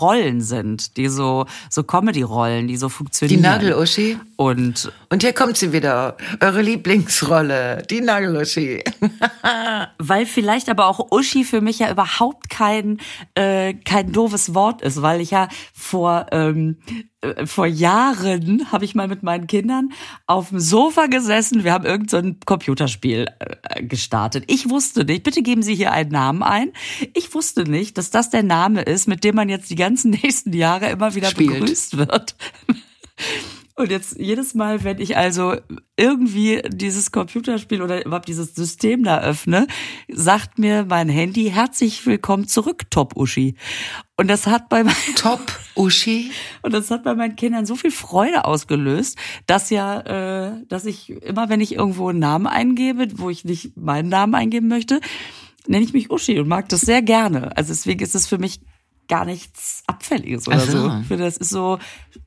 Rollen sind, die so, so Comedy-Rollen, die so Die funktionieren. Nageluschi. Und Und hier kommt sie wieder. Eure Lieblingsrolle. Die Nageluschi. *laughs* weil vielleicht aber auch Uschi für mich ja überhaupt kein, äh, kein doofes Wort ist, weil ich ja vor, ähm, äh, vor Jahren habe ich mal mit meinen Kindern auf dem Sofa gesessen. Wir haben irgend so ein Computerspiel äh, gestartet. Ich wusste nicht, bitte geben Sie hier einen Namen ein. Ich wusste nicht, dass das der Name ist, mit dem man jetzt die ganzen *laughs* nächsten Jahre immer wieder Spielt. begrüßt wird. Und jetzt jedes Mal, wenn ich also irgendwie dieses Computerspiel oder überhaupt dieses System da öffne, sagt mir mein Handy herzlich willkommen zurück, Top Uschi. Und das hat bei meinen, *laughs* Top Uschi. und das hat bei meinen Kindern so viel Freude ausgelöst, dass ja, äh, dass ich immer, wenn ich irgendwo einen Namen eingebe, wo ich nicht meinen Namen eingeben möchte, nenne ich mich Uschi und mag das sehr gerne. Also deswegen ist es für mich gar nichts Abfälliges oder Ach so. Ich finde, das ist so,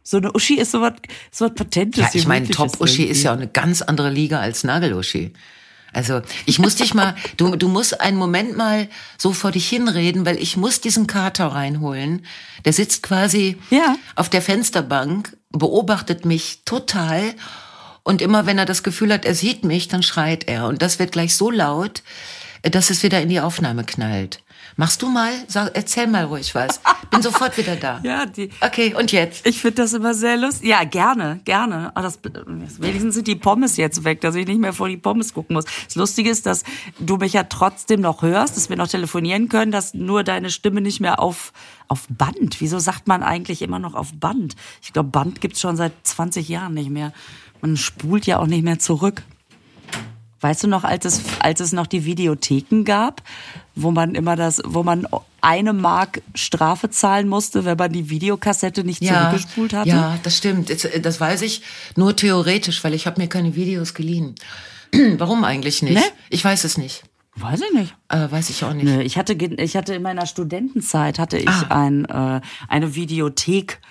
so eine Uschi ist so was, so was Patentes. Ja, ich meine, Gemütliches Top Uschi ist ja auch eine ganz andere Liga als Nageluschi. Also ich muss dich mal, du, du musst einen Moment mal so vor dich hinreden, weil ich muss diesen Kater reinholen. Der sitzt quasi Ja. auf der Fensterbank, beobachtet mich total und immer wenn er das Gefühl hat, er sieht mich, dann schreit er und das wird gleich so laut, dass es wieder in die Aufnahme knallt. Machst du mal? Sag, erzähl mal ruhig was. Bin sofort wieder da. *laughs* Ja, die, Okay, und jetzt? ich finde das immer sehr lustig. Ja, gerne, gerne. Aber das, wenigstens sind die Pommes jetzt weg, dass ich nicht mehr vor die Pommes gucken muss. Das Lustige ist, dass du mich ja trotzdem noch hörst, dass wir noch telefonieren können, dass nur deine Stimme nicht mehr auf, auf Band. Wieso sagt man eigentlich immer noch auf Band? Ich glaube, Band gibt's schon seit 20 Jahren nicht mehr. Man spult ja auch nicht mehr zurück. Weißt du noch, als es, als es noch die Videotheken gab, wo man immer das, wo man eine Mark Strafe zahlen musste, wenn man die Videokassette nicht zurückgespult hatte? Ja, das stimmt. Das, das weiß ich nur theoretisch, weil ich habe mir keine Videos geliehen. *clears throat* Warum eigentlich nicht? Ne? Ich weiß es nicht. Weiß ich nicht. Äh, weiß ich auch nicht. Nö, ich hatte, ich hatte in meiner Studentenzeit hatte ich Ah. ein, äh, eine Videothek,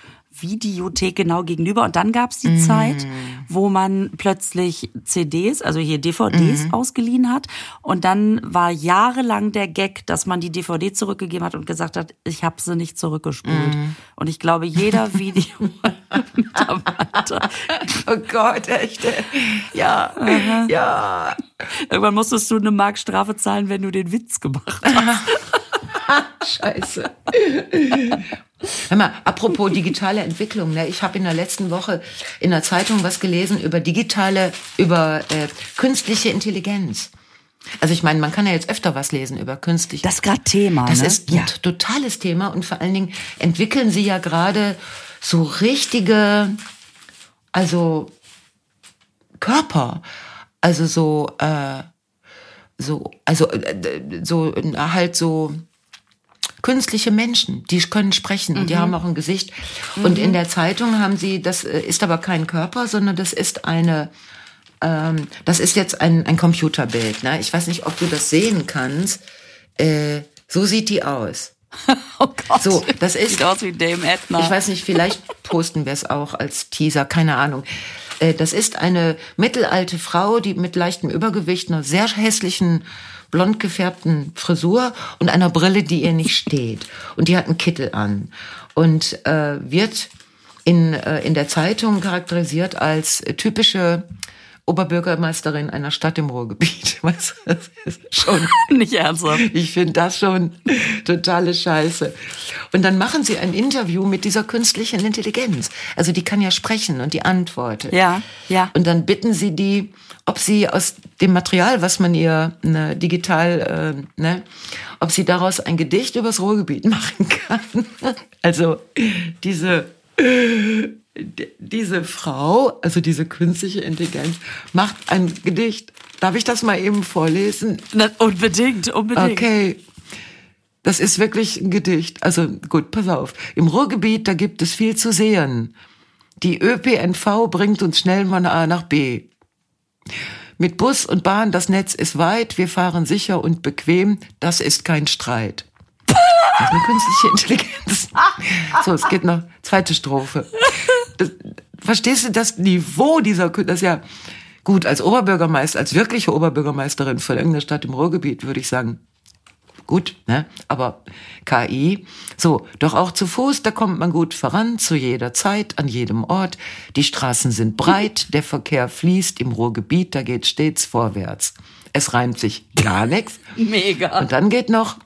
Videothek genau gegenüber. Und dann gab's die Zeit, wo man plötzlich CDs, also hier DVDs ausgeliehen hat. Und dann war jahrelang der Gag, dass man die DVD zurückgegeben hat und gesagt hat, ich habe sie nicht zurückgespult. Und ich glaube, jeder *laughs* Video-Mitarbeiter Oh Gott, echt. Ja, ja. Irgendwann musstest du eine Mark Strafe zahlen, wenn du den Witz gemacht hast. *laughs* *laughs* Scheiße. Hör mal, apropos digitale Entwicklung, ne? ich habe in der letzten Woche in der Zeitung was gelesen über digitale, über äh, künstliche Intelligenz. Also ich meine, man kann ja jetzt öfter was lesen über künstlich. Das ist gerade Thema. Das ne? ist ein ja. totales Thema und vor allen Dingen entwickeln sie ja gerade so richtige, also Körper, also so, äh, so, also äh, so äh, halt so künstliche Menschen, die können sprechen und die haben auch ein Gesicht. Und in der Zeitung haben sie, das äh, ist aber kein Körper, sondern das ist eine, ähm, das ist jetzt ein, ein Computerbild. Ne? Ich weiß nicht, ob du das sehen kannst. Äh, so sieht die aus. *laughs* Oh Gott. So, das ist- Sieht aus wie Dame Edna. Ich weiß nicht, vielleicht posten wir es auch als Teaser, keine Ahnung. Äh, Das ist eine mittelalte Frau, die mit leichtem Übergewicht, einer sehr hässlichen, blond gefärbten Frisur und einer Brille, die ihr nicht steht. Und die hat einen Kittel an und äh, wird in, äh, in der Zeitung charakterisiert als typische Oberbürgermeisterin einer Stadt im Ruhrgebiet. *laughs* Weißt du, das ist schon *laughs* Nicht ernsthaft. ich finde das schon totale Scheiße. Und dann machen sie ein Interview mit dieser künstlichen Intelligenz. Also die kann ja sprechen und die antwortet. Ja, ja. Und dann bitten sie die, ob sie aus dem Material, was man ihr ne, digital, äh, ne, ob sie daraus ein Gedicht übers Ruhrgebiet *laughs* machen kann. Also diese diese Frau, also diese künstliche Intelligenz, macht ein Gedicht. Darf ich das mal eben vorlesen? Na, unbedingt, unbedingt. Okay. Das ist wirklich ein Gedicht. Also gut, pass auf. Im Ruhrgebiet, da gibt es viel zu sehen. Die ÖPNV bringt uns schnell von A nach B. Mit Bus und Bahn, das Netz ist weit, wir fahren sicher und bequem, das ist kein Streit. Das ist eine künstliche Intelligenz. *laughs* So, es geht noch zweite Strophe. Das, verstehst du das Niveau dieser, das ist ja gut, als Oberbürgermeister, als wirkliche Oberbürgermeisterin von irgendeiner Stadt im Ruhrgebiet würde ich sagen, gut, ne? Aber KI, so, doch auch zu Fuß, da kommt man gut voran, zu jeder Zeit, an jedem Ort. Die Straßen sind breit, der Verkehr fließt im Ruhrgebiet, da geht stets vorwärts. Es reimt sich gar nichts. Mega. Und dann geht noch,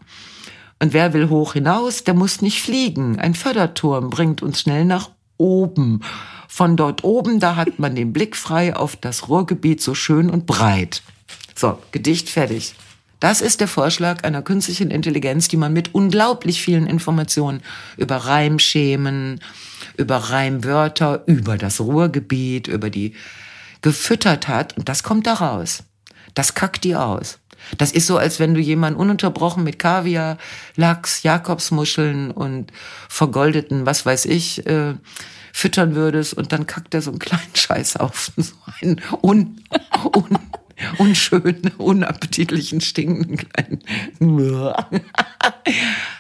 und wer will hoch hinaus, der muss nicht fliegen. Ein Förderturm bringt uns schnell nach oben. Von dort oben, da hat man den Blick frei auf das Ruhrgebiet so schön und breit. So, Gedicht fertig. Das ist der Vorschlag einer künstlichen Intelligenz, die man mit unglaublich vielen Informationen über Reimschemen, über Reimwörter, über das Ruhrgebiet, über die gefüttert hat. Und das kommt da raus. Das kackt die aus. Das ist so, als wenn du jemanden ununterbrochen mit Kaviar, Lachs, Jakobsmuscheln und vergoldeten, was weiß ich, äh, füttern würdest und dann kackt er so einen kleinen *laughs* Scheiß auf. So einen un, un, *laughs* unschönen, unappetitlichen, stinkenden kleinen. *laughs*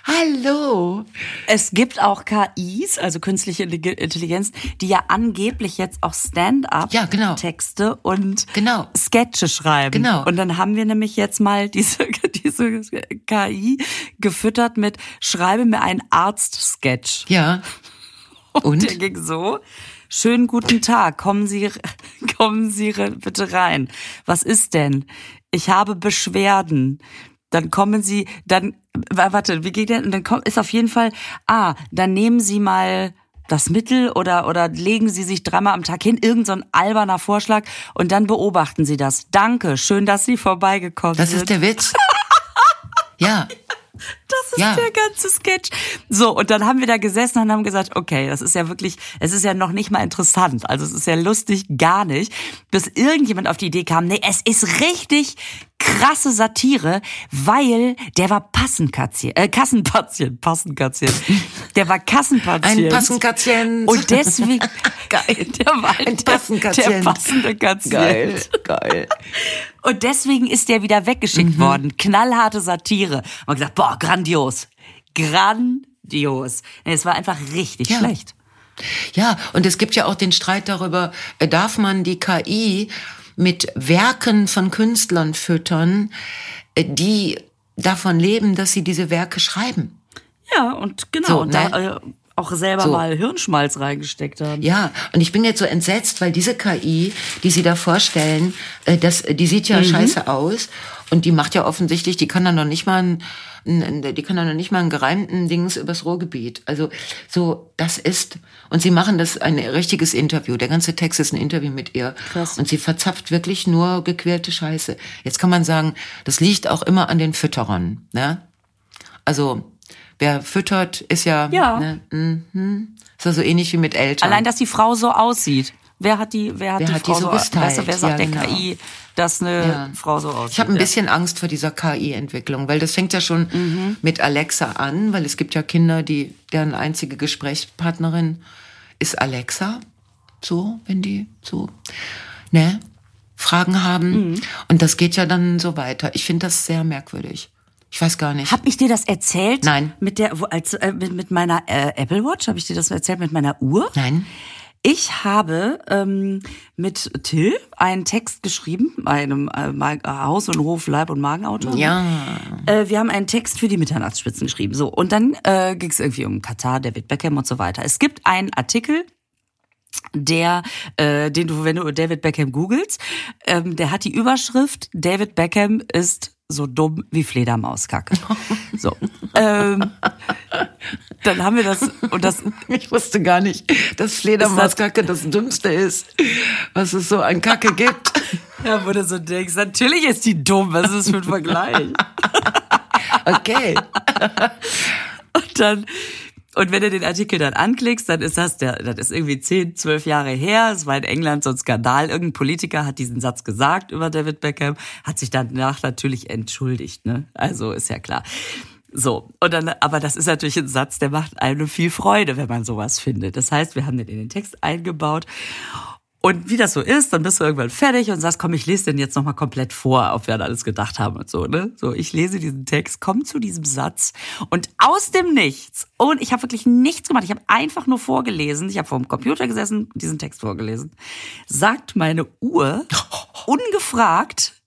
Hallo. Es gibt auch KIs, also künstliche Intelligenz, die ja angeblich jetzt auch Ja, genau. Stand-up-Texte und Genau. Sketche schreiben. Genau. Und dann haben wir nämlich jetzt mal diese, *laughs* diese KI gefüttert mit Schreibe mir einen Arzt-Sketch. Ja. Und? Der ging so. Schönen guten Tag. Kommen Sie, *laughs* kommen Sie bitte rein. Was ist denn? Ich habe Beschwerden. Dann kommen Sie, dann, wa- warte, wie geht der? Und dann kommt, ist auf jeden Fall, ah, dann nehmen Sie mal das Mittel oder, oder legen Sie sich dreimal am Tag hin, irgend so ein alberner Vorschlag und dann beobachten Sie das. Danke, schön, dass Sie vorbeigekommen Das sind. ist der Witz. *laughs* Ja. Das ist Ja. der ganze Sketch. So, und dann haben wir da gesessen und haben gesagt, okay, das ist ja wirklich, es ist ja noch nicht mal interessant. Also es ist ja lustig, gar nicht. Bis irgendjemand auf die Idee kam, nee, es ist richtig krasse Satire, weil der war Passenkatzchen, äh, Kassenpatient, Passenkatzient. Der war Kassenpatient. Ein Passenkatzient. Und deswegen, *laughs* Geil. *laughs* der war Ein der, Passenkatzient. der passende Patient. Geil, geil. Und deswegen ist der wieder weggeschickt Mhm. worden. Knallharte Satire. Man gesagt, boah, grandios. Grandios. Es war einfach richtig Ja. schlecht. Ja, und es gibt ja auch den Streit darüber, äh, darf man die KI mit Werken von Künstlern füttern, äh, die davon leben, dass sie diese Werke schreiben. Ja, und genau. So, und ne? da äh, auch selber So. mal Hirnschmalz reingesteckt haben. Ja, und ich bin jetzt so entsetzt, weil diese KI, die sie da vorstellen, äh, das, die sieht ja scheiße aus Und die macht ja offensichtlich, die kann dann noch nicht mal ein, die kann dann noch nicht mal einen gereimten Dings übers Ruhrgebiet. Also so, das ist, und sie machen das ein richtiges Interview. Der ganze Text ist ein Interview mit ihr. Krass. Und sie verzapft wirklich nur gequälte Scheiße. Jetzt kann man sagen, das liegt auch immer an den Fütterern. Ne? Also wer füttert, ist ja, Ja. Ne, mhm. ist ja so ähnlich wie mit Eltern. Allein, dass die Frau so aussieht. Wer hat die, wer hat Wer die hat Frau so, Gewusstheit? weißt du, wer sagt Ja, der genau. KI, dass eine Ja. Frau so aussieht? Ich habe ein bisschen Angst vor dieser KI-Entwicklung, weil das fängt ja schon Mhm. mit Alexa an, weil es gibt ja Kinder, die deren einzige Gesprächspartnerin ist Alexa. So, wenn die so, ne, Fragen haben. Mhm. Und das geht ja dann so weiter. Ich finde das sehr merkwürdig. Ich weiß gar nicht. Hab ich dir das erzählt? Nein. Mit der, als, äh, mit, mit meiner äh, Apple Watch, habe ich dir das erzählt mit meiner Uhr? Nein. Ich habe ähm, mit Till einen Text geschrieben, einem äh, Ma- Haus- und Hof, Leib- und Magenautor. Ja. Äh, wir haben einen Text für die Mitternachtsspitzen geschrieben. So, und dann äh, ging es irgendwie um Katar, David Beckham und so weiter. Es gibt einen Artikel, der, äh, den du, wenn du David Beckham googelst, ähm, der hat die Überschrift David Beckham ist so dumm wie Fledermauskacke. So. ähm, dann haben wir das und das *laughs* Ich wusste gar nicht, dass Fledermauskacke das Dümmste ist, was es so an Kacke gibt. *laughs* Ja, wo du so denkst, natürlich ist die dumm, was ist das für ein Vergleich? *laughs* Okay. Und dann, und wenn du den Artikel dann anklickst, dann ist das der, das ist irgendwie 10, 12 Jahre her. Es war in England so ein Skandal. Irgendein Politiker hat diesen Satz gesagt über David Beckham, hat sich danach natürlich entschuldigt, ne? Also ist ja klar. So, und dann, aber das ist natürlich ein Satz, der macht einem viel Freude, wenn man sowas findet. Das heißt, wir haben den in den Text eingebaut. Und wie das so ist, dann bist du irgendwann fertig und sagst, komm, ich lese den jetzt nochmal komplett vor, auf wer da alles gedacht haben und so, ne? So, ich lese diesen Text, komm zu diesem Satz und aus dem Nichts, und ich habe wirklich nichts gemacht, ich habe einfach nur vorgelesen, ich habe vor dem Computer gesessen, diesen Text vorgelesen, sagt meine Uhr, *laughs* ungefragt,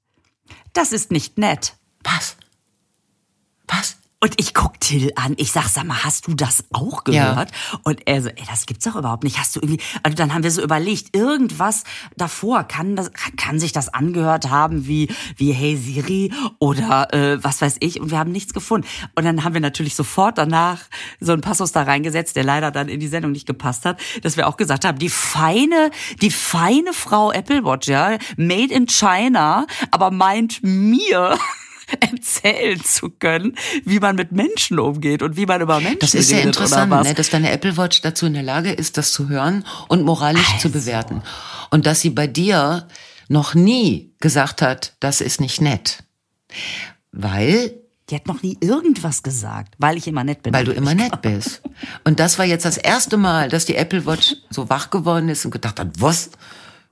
das ist nicht nett. Was? Was? Und ich guck Till an. Ich sag, sag mal, hast du das auch gehört? Und er so, ey, das gibt's doch überhaupt nicht. Hast du irgendwie, also dann haben wir so überlegt, irgendwas davor kann das, kann sich das angehört haben wie, wie Hey Siri oder, äh, was weiß ich. Und wir haben nichts gefunden. Und dann haben wir natürlich sofort danach so einen Passus da reingesetzt, der leider dann in die Sendung nicht gepasst hat, dass wir auch gesagt haben, die feine, die feine Frau Apple Watch, ja, made in China, aber meint mir, *laughs* *laughs* erzählen zu können, wie man mit Menschen umgeht und wie man über Menschen Das ist redet interessant, ne, dass deine Apple Watch dazu in der Lage ist, das zu hören und moralisch zu bewerten. Und dass sie bei dir noch nie gesagt hat, das ist nicht nett. Weil, Die hat noch nie irgendwas gesagt, weil ich immer nett bin. weil du immer nett bist. Und das war jetzt das erste Mal, dass die Apple Watch so wach geworden ist und gedacht hat, was?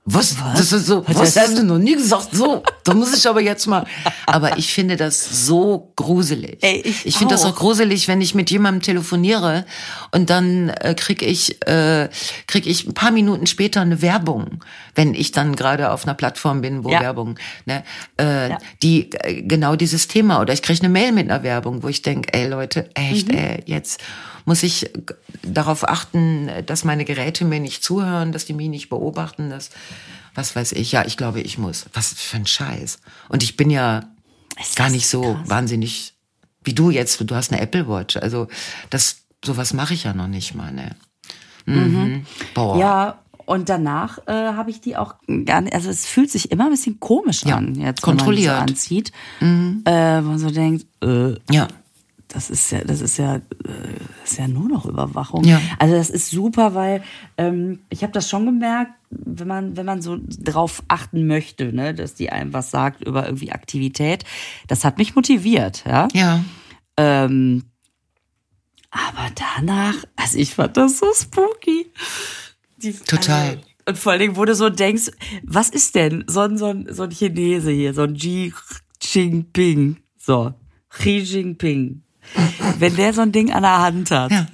Was? Das ist so, was hast du noch nie gesagt? So, da muss ich aber jetzt mal. Aber ich finde das so gruselig. Ey, ich finde das auch. auch gruselig, wenn ich mit jemandem telefoniere und dann äh, krieg ich äh, krieg ich ein paar Minuten später eine Werbung, wenn ich dann gerade auf einer Plattform bin, wo Ja. Werbung, ne, äh, die äh, genau dieses Thema oder ich krieg eine Mail mit einer Werbung, wo ich denk, ey Leute, echt, Mhm. ey, jetzt muss ich g- darauf achten, dass meine Geräte mir nicht zuhören, dass die mich nicht beobachten, dass was weiß ich. Ja, ich glaube, ich muss. Was für ein Scheiß. Und ich bin ja gar nicht so krass. wahnsinnig wie du jetzt. Du hast eine Apple Watch. Also das sowas mache ich ja noch nicht mal. Ne? Mhm. Boah. Ja, und danach äh, habe ich die auch gar nicht, also es fühlt sich immer ein bisschen komisch Ja, an, jetzt kontrolliert. wenn man die so anzieht. Äh, wo man so denkt, äh, Ja. das ist ja, das ist ja, äh, das ist ja nur noch Überwachung. Ja. Also das ist super, weil ähm, ich habe das schon gemerkt, wenn man, wenn man so drauf achten möchte, ne, dass die einem was sagt über irgendwie Aktivität, das hat mich motiviert, ja. Ja. Ähm, aber danach, also ich fand das so spooky. Die, Total. Also, und vor allen Dingen, wo du so denkst, was ist denn so ein, so ein, so ein Chinese hier, so ein Xi Jinping, so, Xi Jinping. Wenn der so ein Ding an der Hand hat Ja.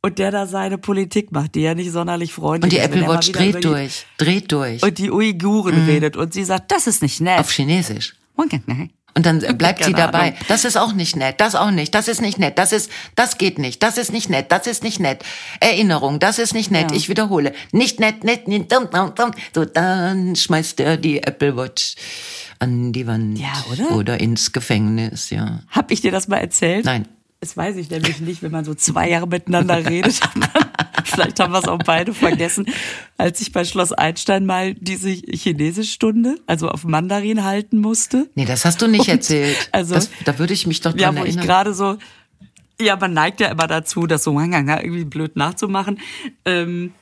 und der da seine Politik macht, die ja nicht sonderlich freundlich Und die ist, Apple Watch dreht durch. Dreht durch. Und die Uiguren redet und sie sagt, das ist nicht nett. auf Chinesisch. Und dann bleibt sie dabei. Ahnung. Das ist auch nicht nett. Das auch nicht. Das ist nicht nett. Das ist, das geht nicht. Das ist nicht nett. Das ist nicht nett. Erinnerung. Das ist nicht nett. Ja. Ich wiederhole. Nicht nett, nett, nicht, dum, dum, dum. So, dann schmeißt er die Apple Watch an die Wand. Ja, oder? Oder ins Gefängnis, ja. Hab ich dir das mal erzählt? Nein. Das weiß ich nämlich nicht, wenn man so zwei Jahre miteinander *laughs* redet. Vielleicht haben wir es auch beide vergessen. Als ich bei Schloss Einstein mal diese Chinesischstunde, also auf Mandarin halten musste. Nee, das hast du nicht Und erzählt. Also, das, da würde ich mich doch dran ja, wo erinnern. ich gerade so, ja, man neigt ja immer dazu, das so irgendwie blöd nachzumachen. Ähm,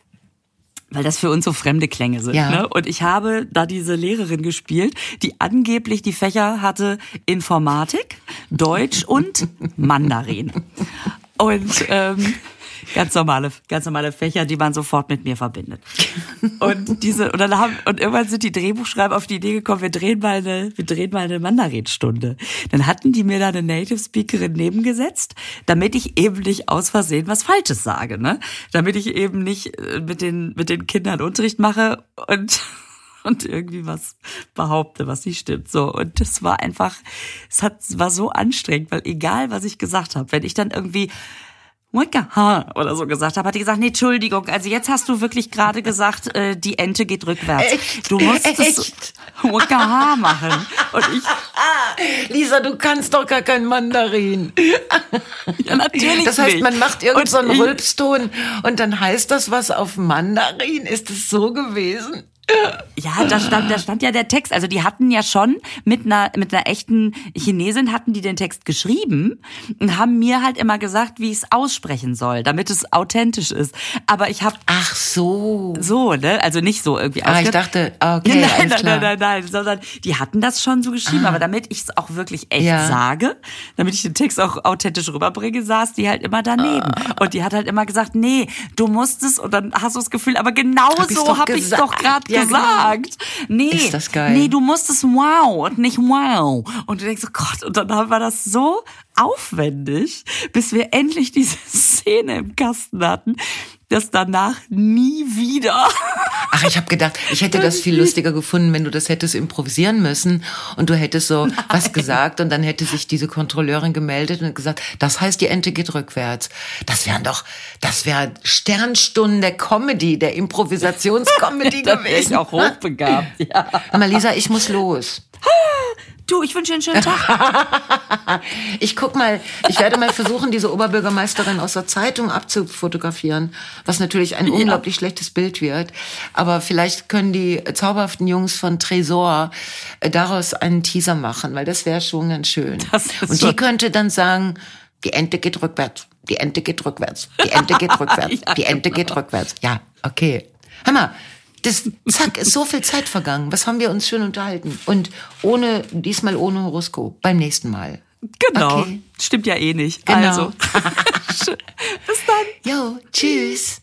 weil das für uns so fremde Klänge sind. Ja. Ne? Und ich habe da diese Lehrerin gespielt, die angeblich die Fächer hatte Informatik, Deutsch und Mandarin. Und ähm, ganz normale, ganz normale Fächer, die man sofort mit mir verbindet. Und diese und dann haben und irgendwann sind die Drehbuchschreiber auf die Idee gekommen, wir drehen mal eine, wir drehen mal eine Mandarin-Stunde. Dann hatten die mir da eine Native Speakerin nebengesetzt, damit ich eben nicht aus Versehen was Falsches sage, ne? Damit ich eben nicht äh, mit den mit den Kindern Unterricht mache und *laughs* und irgendwie was behaupte, was nicht stimmt. So und das war einfach, es hat war so anstrengend, weil egal was ich gesagt habe, wenn ich dann irgendwie Wakaha oder so gesagt habe, hat die gesagt, nee, Entschuldigung, also jetzt hast du wirklich gerade gesagt, äh, die Ente geht rückwärts. Echt? Du musst es Echt? Wakaha machen. Und ich, Lisa, du kannst doch gar kein Mandarin. ja, natürlich Das heißt, nicht. man macht irgendeinen so Rülpston und dann heißt das was auf Mandarin. Ist es so gewesen? Ja, da stand, da stand ja der Text. Also die hatten ja schon mit einer, mit einer echten Chinesin hatten die den Text geschrieben und haben mir halt immer gesagt, wie ich es aussprechen soll, damit es authentisch ist. Aber ich habe Ach so. so, ne? Also nicht so irgendwie Ah, ich dachte, ah, okay, *laughs* nein, alles nein, klar. Ah. nein, nein, nein, sondern die hatten das schon so geschrieben, aber damit ich es auch wirklich echt Ja. sage, damit ich den Text auch authentisch rüberbringe, saß die halt immer daneben. Ah. Und die hat halt immer gesagt, nee, du musst es und dann hast du das Gefühl, aber genau Hab so habe ich es doch gerade Ja, genau. gesagt. Nee, Ist das geil. nee, du musst es wow und nicht wow. Und du denkst, oh Gott, und dann wir das so aufwendig, bis wir endlich diese *laughs* Szene im Kasten hatten, dass danach nie wieder Ach, ich habe gedacht, ich hätte das viel lustiger gefunden, wenn du das hättest improvisieren müssen und du hättest so was gesagt und dann hätte sich diese Kontrolleurin gemeldet und gesagt, das heißt, die Ente geht rückwärts. Das wären doch, das wäre Sternstunden der Comedy, der Improvisationscomedy *laughs* Da wäre ich gewesen. auch hochbegabt, ja. Hör mal, Lisa, ich muss los. Du, ich wünsche dir einen schönen Tag. *laughs* Ich guck mal, ich werde mal versuchen, diese Oberbürgermeisterin aus der Zeitung abzufotografieren, was natürlich ein unglaublich schlechtes Bild wird. Aber vielleicht können die zauberhaften Jungs von Tresor äh, daraus einen Teaser machen, weil das wäre schon ganz schön. Und die könnte dann sagen, die Ente geht rückwärts, die Ente geht rückwärts, die Ente geht rückwärts, *laughs* die Ente geht rückwärts. Ja, okay. Mal, das, zack, ist so viel Zeit vergangen. Was haben wir uns schön unterhalten? Und ohne, diesmal ohne Horoskop. Beim nächsten Mal. Genau. Okay. Stimmt ja eh nicht. Genau. Also. *laughs* Bis dann. Jo, tschüss.